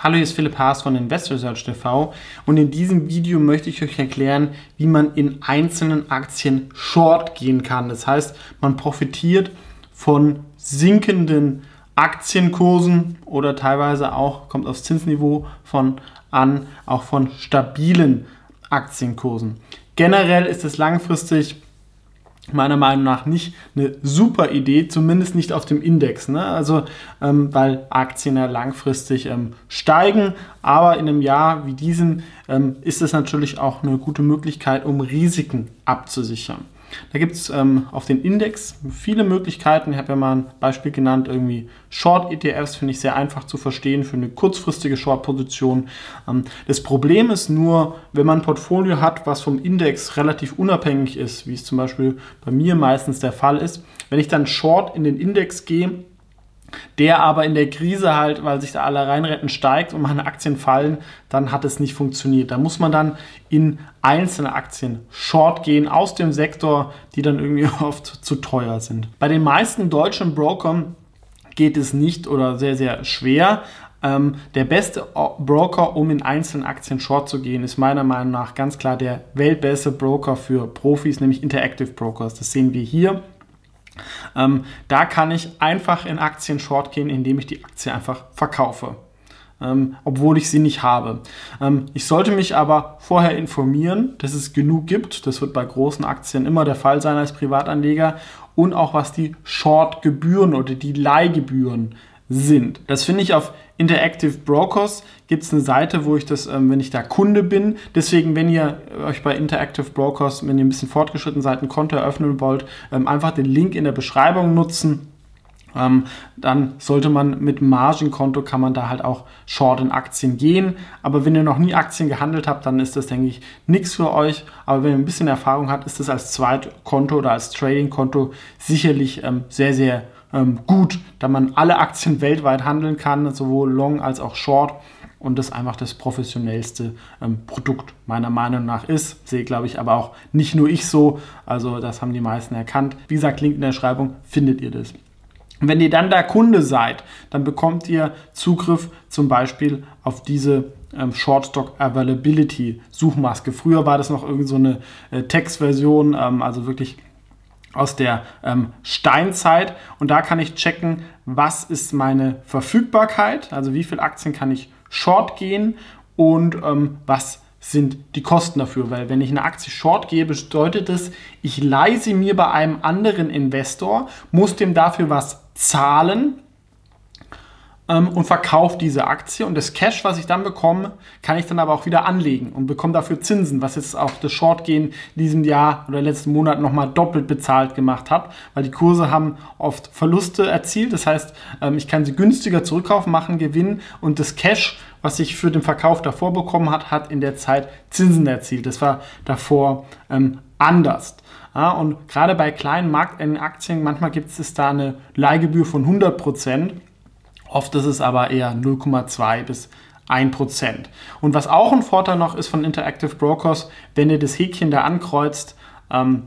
Hallo, hier ist Philipp Haas von Research TV und in diesem Video möchte ich euch erklären, wie man in einzelnen Aktien short gehen kann. Das heißt, man profitiert von sinkenden Aktienkursen oder teilweise auch, kommt aufs Zinsniveau von an, auch von stabilen Aktienkursen. Generell ist es langfristig meiner Meinung nach nicht eine super Idee, zumindest nicht auf dem Index. Ne? Also, ähm, weil Aktien ja langfristig ähm, steigen, aber in einem Jahr wie diesem ähm, ist es natürlich auch eine gute Möglichkeit, um Risiken abzusichern. Da gibt es ähm, auf den Index viele Möglichkeiten. Ich habe ja mal ein Beispiel genannt, irgendwie Short-ETFs finde ich sehr einfach zu verstehen für eine kurzfristige Short-Position. Ähm, das Problem ist nur, wenn man ein Portfolio hat, was vom Index relativ unabhängig ist, wie es zum Beispiel bei mir meistens der Fall ist, wenn ich dann Short in den Index gehe, der aber in der Krise halt, weil sich da alle reinretten, steigt und meine Aktien fallen, dann hat es nicht funktioniert. Da muss man dann in einzelne Aktien short gehen aus dem Sektor, die dann irgendwie oft zu teuer sind. Bei den meisten deutschen Brokern geht es nicht oder sehr, sehr schwer. Ähm, der beste Broker, um in einzelnen Aktien short zu gehen, ist meiner Meinung nach ganz klar der weltbeste Broker für Profis, nämlich Interactive Brokers. Das sehen wir hier. Ähm, da kann ich einfach in Aktien short gehen, indem ich die Aktie einfach verkaufe. Ähm, obwohl ich sie nicht habe. Ähm, ich sollte mich aber vorher informieren, dass es genug gibt. Das wird bei großen Aktien immer der Fall sein als Privatanleger. Und auch was die Short-Gebühren oder die Leihgebühren sind. Das finde ich auf Interactive Brokers gibt es eine Seite, wo ich das, ähm, wenn ich da Kunde bin, deswegen, wenn ihr euch bei Interactive Brokers, wenn ihr ein bisschen fortgeschritten seid, ein Konto eröffnen wollt, ähm, einfach den Link in der Beschreibung nutzen. Ähm, dann sollte man mit Margenkonto kann man da halt auch short in Aktien gehen. Aber wenn ihr noch nie Aktien gehandelt habt, dann ist das, denke ich, nichts für euch. Aber wenn ihr ein bisschen Erfahrung habt, ist das als Zweitkonto oder als Tradingkonto sicherlich ähm, sehr, sehr ähm, gut, da man alle Aktien weltweit handeln kann, sowohl Long als auch Short und das einfach das professionellste ähm, Produkt meiner Meinung nach ist. Sehe, glaube ich, aber auch nicht nur ich so, also das haben die meisten erkannt. Wie gesagt, Link in der Schreibung findet ihr das. wenn ihr dann der Kunde seid, dann bekommt ihr Zugriff zum Beispiel auf diese ähm, Shortstock Availability Suchmaske. Früher war das noch irgend so eine äh, Textversion, ähm, also wirklich aus der ähm, Steinzeit. Und da kann ich checken, was ist meine Verfügbarkeit, also wie viele Aktien kann ich short gehen? Und ähm, was sind die Kosten dafür, weil wenn ich eine Aktie short gehe, bedeutet es, ich leihe sie mir bei einem anderen Investor, muss dem dafür was zahlen ähm, und verkaufe diese Aktie und das Cash, was ich dann bekomme, kann ich dann aber auch wieder anlegen und bekomme dafür Zinsen, was jetzt auch das Shortgehen in diesem Jahr oder letzten Monat nochmal doppelt bezahlt gemacht hat, weil die Kurse haben oft Verluste erzielt. Das heißt, ähm, ich kann sie günstiger zurückkaufen, machen Gewinn und das Cash, was ich für den Verkauf davor bekommen hat, hat in der Zeit Zinsen erzielt. Das war davor ähm, anders. Ja, und gerade bei kleinen Marktaktien, manchmal gibt es da eine Leihgebühr von 100 Prozent. Oft ist es aber eher 0,2 bis 1%. Und was auch ein Vorteil noch ist von Interactive Brokers, wenn ihr das Häkchen da ankreuzt, ähm,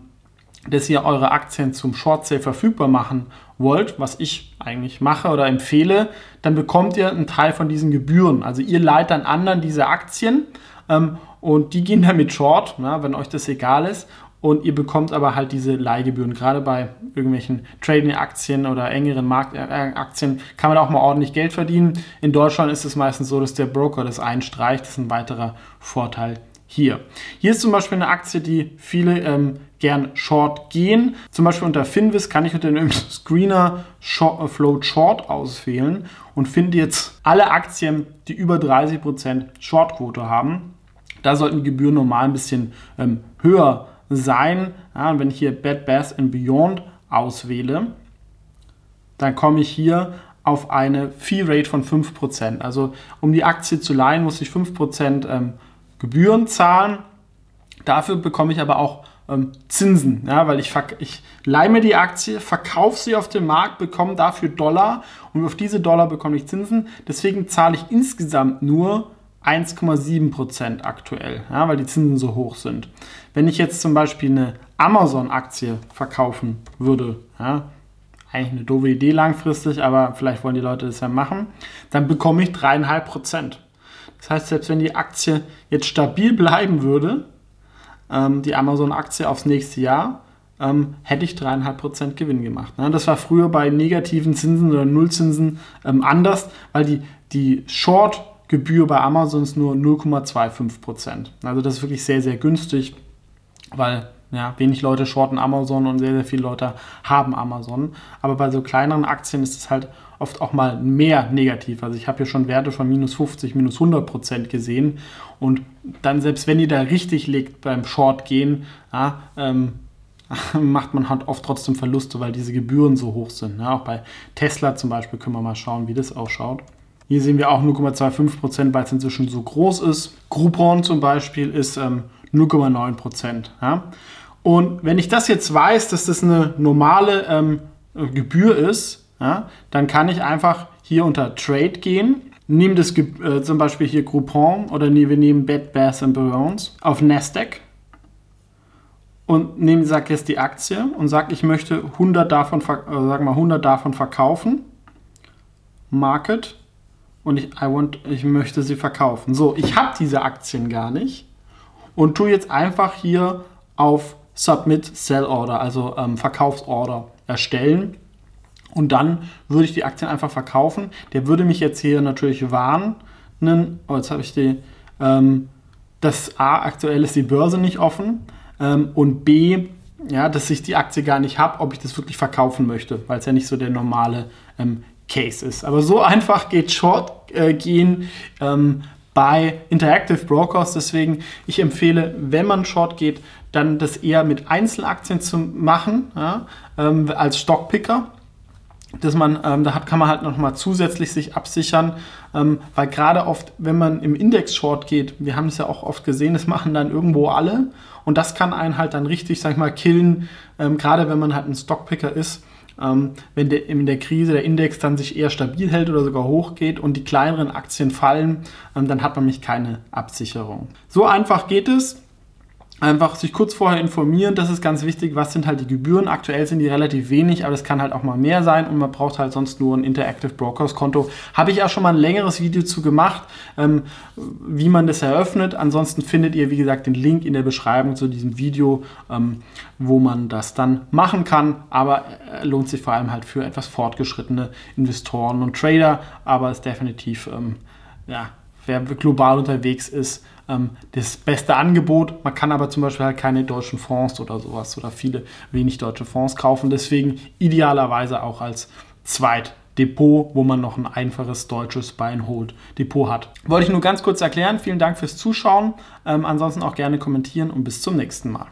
dass ihr eure Aktien zum Short Sale verfügbar machen wollt, was ich eigentlich mache oder empfehle, dann bekommt ihr einen Teil von diesen Gebühren. Also ihr leiht dann anderen diese Aktien ähm, und die gehen damit short, na, wenn euch das egal ist und ihr bekommt aber halt diese Leihgebühren. Gerade bei irgendwelchen Trading-Aktien oder engeren Marktaktien kann man auch mal ordentlich Geld verdienen. In Deutschland ist es meistens so, dass der Broker das einstreicht. Das ist ein weiterer Vorteil hier. Hier ist zum Beispiel eine Aktie, die viele ähm, gern short gehen. Zum Beispiel unter Finvis kann ich unter dem Screener Short, äh, Float Short auswählen und finde jetzt alle Aktien, die über 30% Shortquote haben. Da sollten die Gebühren normal ein bisschen ähm, höher sein. Ja, und wenn ich hier Bad Bath and Beyond auswähle, dann komme ich hier auf eine Fee Rate von 5%. Also um die Aktie zu leihen, muss ich 5% ähm, Gebühren zahlen. Dafür bekomme ich aber auch ähm, Zinsen, ja, weil ich, ich leihe mir die Aktie, verkaufe sie auf dem Markt, bekomme dafür Dollar und auf diese Dollar bekomme ich Zinsen. Deswegen zahle ich insgesamt nur 1,7% aktuell, ja, weil die Zinsen so hoch sind. Wenn ich jetzt zum Beispiel eine Amazon-Aktie verkaufen würde, ja, eigentlich eine doofe Idee langfristig, aber vielleicht wollen die Leute das ja machen, dann bekomme ich dreieinhalb Prozent. Das heißt, selbst wenn die Aktie jetzt stabil bleiben würde, ähm, die Amazon-Aktie aufs nächste Jahr, ähm, hätte ich 3,5% Gewinn gemacht. Ne? Das war früher bei negativen Zinsen oder Nullzinsen ähm, anders, weil die, die Short-Gebühr bei Amazon ist nur 0,25%. Also das ist wirklich sehr, sehr günstig, weil ja, wenig Leute shorten Amazon und sehr, sehr viele Leute haben Amazon. Aber bei so kleineren Aktien ist es halt oft auch mal mehr negativ. Also ich habe hier schon Werte von minus 50, minus 100 Prozent gesehen. Und dann, selbst wenn ihr da richtig liegt beim Short gehen, ja, ähm, macht man halt oft trotzdem Verluste, weil diese Gebühren so hoch sind. Ja, auch bei Tesla zum Beispiel können wir mal schauen, wie das ausschaut. Hier sehen wir auch 0,25%, weil es inzwischen so groß ist. Groupon zum Beispiel ist ähm, 0,9%. Ja. Und wenn ich das jetzt weiß, dass das eine normale ähm, Gebühr ist, ja, dann kann ich einfach hier unter Trade gehen, nehme das äh, zum Beispiel hier Groupon oder nee, wir nehmen Bed Bath Beyond auf Nasdaq und nehme, sag jetzt die Aktie und sage, ich möchte 100 davon, äh, sag mal 100 davon verkaufen. Market und ich, I want, ich möchte sie verkaufen. So, ich habe diese Aktien gar nicht und tue jetzt einfach hier auf Submit Sell Order, also ähm, Verkaufsorder erstellen. Und dann würde ich die Aktien einfach verkaufen. Der würde mich jetzt hier natürlich warnen. Oh, jetzt habe ich die. Ähm, das A, aktuell ist die Börse nicht offen ähm, und B, ja, dass ich die Aktie gar nicht habe, ob ich das wirklich verkaufen möchte, weil es ja nicht so der normale ähm, Case ist. Aber so einfach geht Short äh, gehen ähm, bei Interactive Brokers. Deswegen, ich empfehle, wenn man Short geht, dann das eher mit Einzelaktien zu machen, ja, ähm, als Stockpicker dass man, ähm, da kann man halt nochmal zusätzlich sich absichern, ähm, weil gerade oft, wenn man im Index-Short geht, wir haben es ja auch oft gesehen, das machen dann irgendwo alle und das kann einen halt dann richtig, sag ich mal, killen, ähm, gerade wenn man halt ein Stockpicker ist, ähm, wenn der, in der Krise der Index dann sich eher stabil hält oder sogar hochgeht und die kleineren Aktien fallen, ähm, dann hat man nämlich keine Absicherung. So einfach geht es einfach sich kurz vorher informieren, das ist ganz wichtig, was sind halt die Gebühren. Aktuell sind die relativ wenig, aber es kann halt auch mal mehr sein und man braucht halt sonst nur ein Interactive Brokers Konto. Habe ich auch schon mal ein längeres Video zu gemacht, ähm, wie man das eröffnet. Ansonsten findet ihr, wie gesagt, den Link in der Beschreibung zu diesem Video, ähm, wo man das dann machen kann. Aber äh, lohnt sich vor allem halt für etwas fortgeschrittene Investoren und Trader, aber ist definitiv, ähm, ja, wer global unterwegs ist, ähm, das beste Angebot. Man kann aber zum Beispiel halt keine deutschen Fonds oder sowas oder viele wenig deutsche Fonds kaufen. Deswegen idealerweise auch als Zweitdepot, wo man noch ein einfaches deutsches Buy-and-Hold-Depot hat. Wollte ich nur ganz kurz erklären. Vielen Dank fürs Zuschauen. Ähm, ansonsten auch gerne kommentieren und bis zum nächsten Mal.